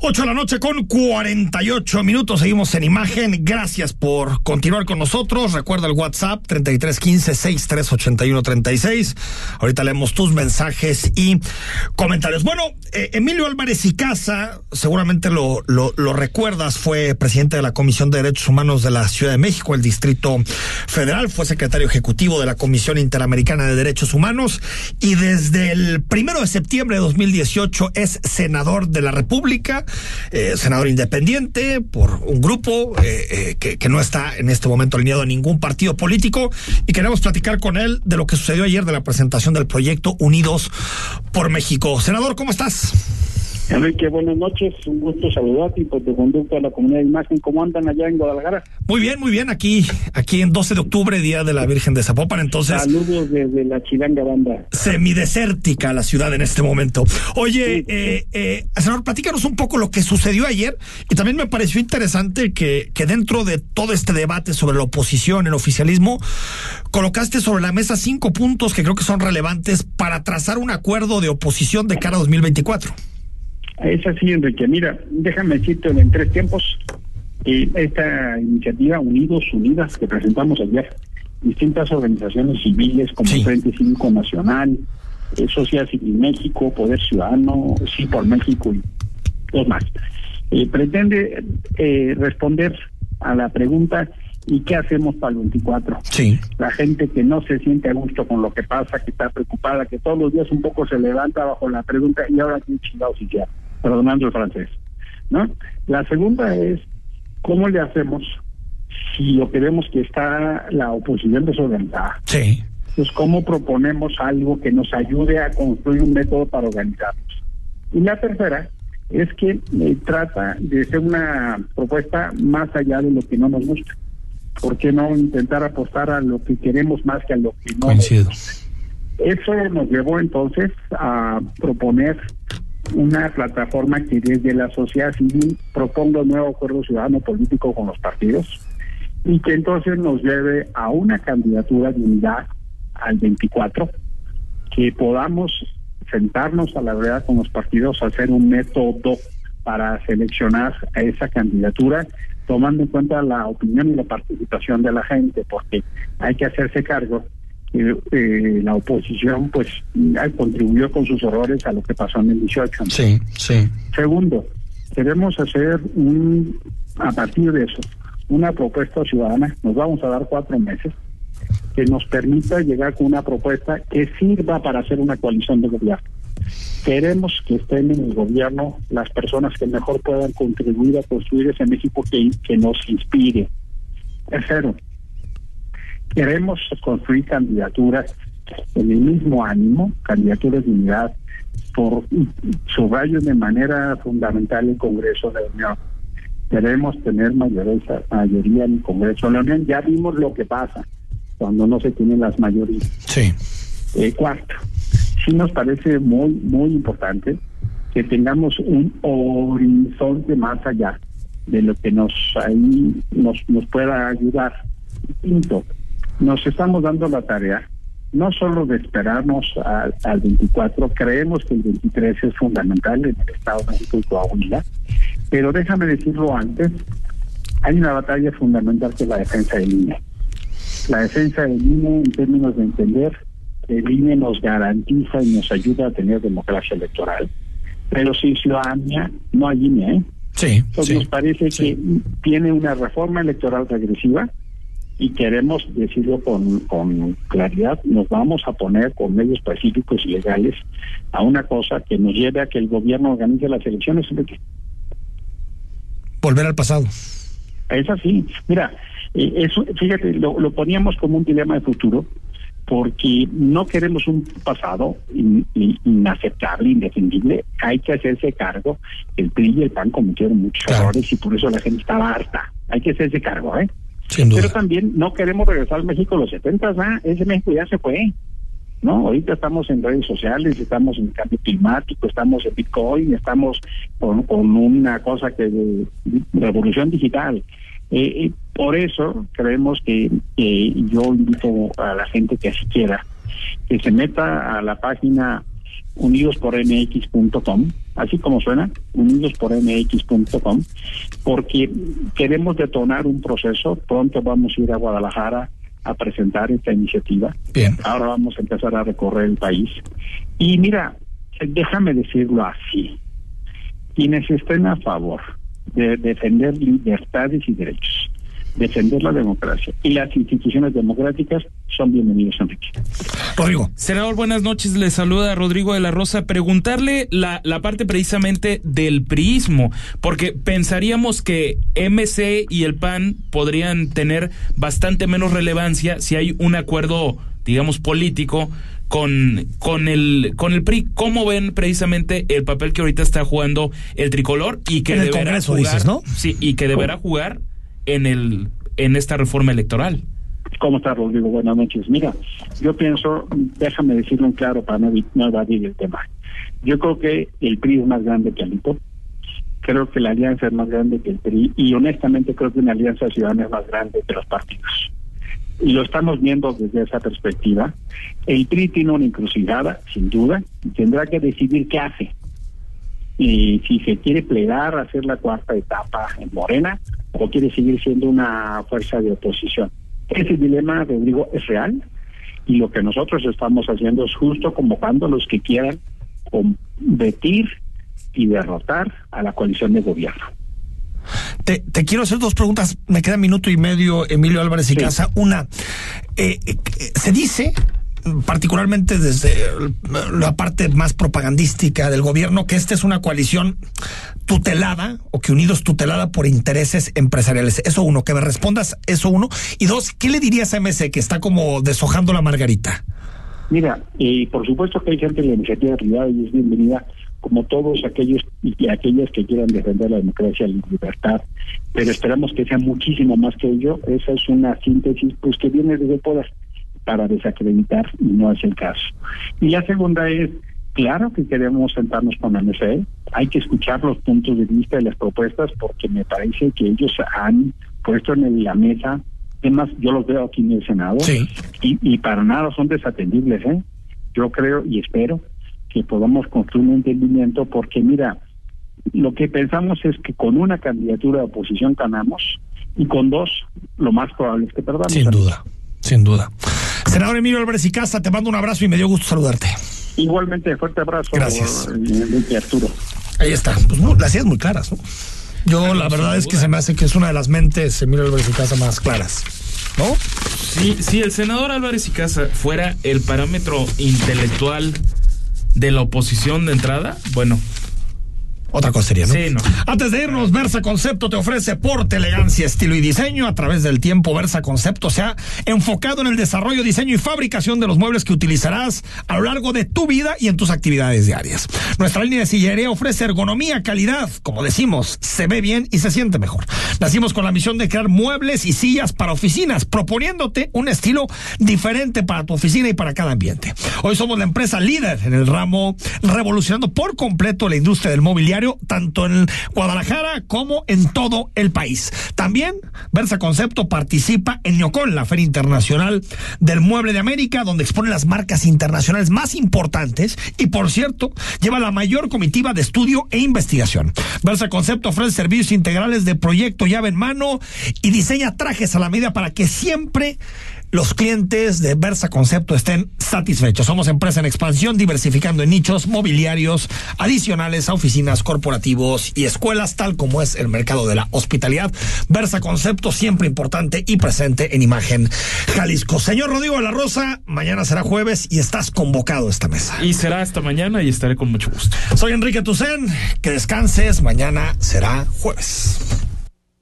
8 de la noche con 48 minutos. Seguimos en imagen. Gracias por continuar con nosotros. Recuerda el WhatsApp 3315 36. Ahorita leemos tus mensajes y comentarios. Bueno, eh, Emilio Álvarez y Casa, seguramente lo, lo, lo, recuerdas, fue presidente de la Comisión de Derechos Humanos de la Ciudad de México, el Distrito Federal. Fue secretario ejecutivo de la Comisión Interamericana de Derechos Humanos y desde el primero de septiembre de 2018 es senador de la República eh, senador independiente por un grupo eh, eh, que, no está en este momento alineado a ningún partido político y queremos platicar con él de lo que sucedió ayer de la presentación del proyecto Unidos por México. Senador, ¿cómo estás? Enrique, buenas noches, un gusto saludarte y pues te conducto a la comunidad de imagen. ¿Cómo andan allá en Guadalajara? Muy bien, muy bien, aquí, aquí en 12 de octubre, Día de la Virgen de Zapopan, entonces... Saludos desde la chilanga banda. Semidesértica la ciudad en este momento. Oye, eh, eh, senador, platícanos un poco lo que sucedió ayer y también me pareció interesante que, que dentro de todo este debate sobre la oposición, el oficialismo, colocaste sobre la mesa cinco puntos que creo que son relevantes para trazar un acuerdo de oposición de cara a 2024. Es así, Enrique. Mira, déjame decirte en tres tiempos. Eh, esta iniciativa Unidos Unidas que presentamos ayer, distintas organizaciones civiles como Frente Cívico Nacional, eh, Sociedad Civil México, Poder Ciudadano, Sí por México y dos más, eh, pretende eh, responder a la pregunta ¿y qué hacemos para el 24? Sí. La gente que no se siente a gusto con lo que pasa, que está preocupada, que todos los días un poco se levanta bajo la pregunta ¿y ahora qué chingados y ya? Perdonando el francés. ¿no? La segunda es, ¿cómo le hacemos si lo que vemos que está la oposición desorganizada? Sí. Pues, ¿cómo proponemos algo que nos ayude a construir un método para organizarnos? Y la tercera es que eh, trata de ser una propuesta más allá de lo que no nos gusta. ¿Por qué no intentar apostar a lo que queremos más que a lo que no? Coincido. Eso nos llevó entonces a proponer una plataforma que desde la sociedad civil proponga un nuevo acuerdo ciudadano político con los partidos y que entonces nos lleve a una candidatura de unidad al 24, que podamos sentarnos a la verdad con los partidos, hacer un método para seleccionar a esa candidatura, tomando en cuenta la opinión y la participación de la gente, porque hay que hacerse cargo eh, la oposición pues contribuyó con sus errores a lo que pasó en el 18. Sí, sí. Segundo, queremos hacer un, a partir de eso, una propuesta ciudadana, nos vamos a dar cuatro meses, que nos permita llegar con una propuesta que sirva para hacer una coalición de gobierno. Queremos que estén en el gobierno las personas que mejor puedan contribuir a construir ese México que, que nos inspire. Tercero, Queremos construir candidaturas en el mismo ánimo, candidaturas de unidad, por subrayo de manera fundamental el Congreso de la Unión. Queremos tener mayoría, mayoría en el Congreso de la Unión. Ya vimos lo que pasa cuando no se tienen las mayorías. Sí. Eh, cuarto, sí nos parece muy, muy importante que tengamos un horizonte más allá de lo que nos ahí nos, nos pueda ayudar. Quinto, nos estamos dando la tarea no solo de esperarnos al 24, creemos que el 23 es fundamental en el Estado de México y Coahuila, pero déjame decirlo antes, hay una batalla fundamental que es la defensa del INE. La defensa del INE en términos de entender que el INE nos garantiza y nos ayuda a tener democracia electoral, pero sin ciudadanía no hay INE. ¿eh? Sí, Entonces nos parece que tiene una reforma electoral regresiva, y queremos decirlo con, con claridad, nos vamos a poner con medios pacíficos y legales a una cosa que nos lleve a que el gobierno organice las elecciones. Volver al pasado. Es así. Mira, eh, eso, fíjate, lo, lo poníamos como un dilema de futuro porque no queremos un pasado inaceptable, indefendible. Hay que hacerse cargo. El PRI y el PAN cometieron muchos errores y por eso la gente estaba harta. Hay que hacerse cargo, ¿eh? Pero también no queremos regresar al México de los 70, ¿ah? ese México ya se fue. No, ahorita estamos en redes sociales, estamos en cambio climático, estamos en Bitcoin, estamos con, una cosa que de, revolución digital. Eh, por eso creemos que, yo invito a la gente que así quiera que se meta a la página unidospormx.com, así como suena, unidospormx.com, porque queremos detonar un proceso. Pronto vamos a ir a Guadalajara a presentar esta iniciativa. Bien. Ahora vamos a empezar a recorrer el país. Y mira, déjame decirlo así. Quienes estén a favor de defender libertades y derechos, defender la democracia y las instituciones democráticas son bienvenidos, Enrique. Rodrigo. Senador, buenas noches. Le saluda Rodrigo de la Rosa. Preguntarle la, la parte precisamente del priismo, porque pensaríamos que MC y el PAN podrían tener bastante menos relevancia si hay un acuerdo, digamos, político con, con el con el PRI. ¿Cómo ven precisamente el papel que ahorita está jugando el tricolor y que En el deberá Congreso, jugar, dices, ¿no? Sí, y que deberá jugar en el en esta reforma electoral? ¿Cómo está, Rodrigo? Buenas noches. Mira, yo pienso, déjame decirlo en claro para no, no evadir el tema. Yo creo que el PRI es más grande que Alito. Creo que la alianza es más grande que el PRI. Y honestamente creo que una alianza ciudadana es más grande que los partidos. Y lo estamos viendo desde esa perspectiva. El PRI tiene una encrucijada, sin duda, y tendrá que decidir qué hace. Y si se quiere plegar a hacer la cuarta etapa en Morena o quiere seguir siendo una fuerza de oposición. Ese dilema, Rodrigo, es real y lo que nosotros estamos haciendo es justo convocando a los que quieran combatir y derrotar a la coalición de gobierno. Te, te quiero hacer dos preguntas. Me queda minuto y medio, Emilio Álvarez y Sí. Casa. Una, eh, eh, se dice, particularmente desde la parte más propagandística del gobierno, que esta es una coalición tutelada o que Unidos tutelada por intereses empresariales. Eso uno, que me respondas eso uno. Y dos, ¿qué le dirías a MC que está como deshojando la margarita? Mira, y por supuesto que hay gente de la iniciativa privada y es bienvenida, como todos aquellos y aquellas que quieran defender la democracia y la libertad, pero esperamos que sea muchísimo más que ello. Esa es una síntesis pues que viene desde poder para desacreditar y no es el caso. Y la segunda es, claro que queremos sentarnos con la MCE, hay que escuchar los puntos de vista y las propuestas porque me parece que ellos han puesto en la mesa temas, yo los veo aquí en el Senado, Sí. y, y para nada son desatendibles. ¿eh? Yo creo y espero que podamos construir un entendimiento porque mira, lo que pensamos es que con una candidatura de oposición ganamos y con dos lo más probable es que perdamos. Sin duda, sin duda. Senador Emilio Álvarez y Casa, te mando un abrazo y me dio gusto saludarte. Igualmente, fuerte abrazo. Gracias. Enrique Arturo. Ahí está. Pues muy- las ideas muy claras, ¿no? Yo la verdad es que se me hace que es una de las mentes, Emilio Álvarez y Casa, más claras. ¿No? Si, si el senador Álvarez y Casa fuera el parámetro intelectual de la oposición de entrada, bueno, Otra cosa sería, ¿no? Sí, no. Antes de irnos, Versa Concepto te ofrece porte, elegancia, estilo y diseño. A través del tiempo, Versa Concepto se ha enfocado en el desarrollo, diseño y fabricación de los muebles que utilizarás a lo largo de tu vida y en tus actividades diarias. Nuestra línea de sillería ofrece ergonomía, calidad. Como decimos, se ve bien y se siente mejor. Nacimos con la misión de crear muebles y sillas para oficinas, proponiéndote un estilo diferente para tu oficina y para cada ambiente. Hoy somos la empresa líder en el ramo, revolucionando por completo la industria del mobiliario, tanto en Guadalajara como en todo el país. También Versa Concepto participa en Neocon, la Feria Internacional del Mueble de América, donde expone las marcas internacionales más importantes y, por cierto, lleva la mayor comitiva de estudio e investigación. Versa Concepto ofrece servicios integrales de proyecto llave en mano y diseña trajes a la medida para que siempre los clientes de Versa Concepto estén satisfechos. Somos empresa en expansión, diversificando en nichos mobiliarios adicionales a oficinas, corporativos y escuelas, tal como es el mercado de la hospitalidad. Versa Concepto siempre importante y presente en imagen Jalisco. Señor Rodrigo de la Rosa, mañana será jueves y estás convocado a esta mesa. y será hasta mañana y estaré con mucho gusto. Soy Enrique Tucen, que descanses, mañana será jueves.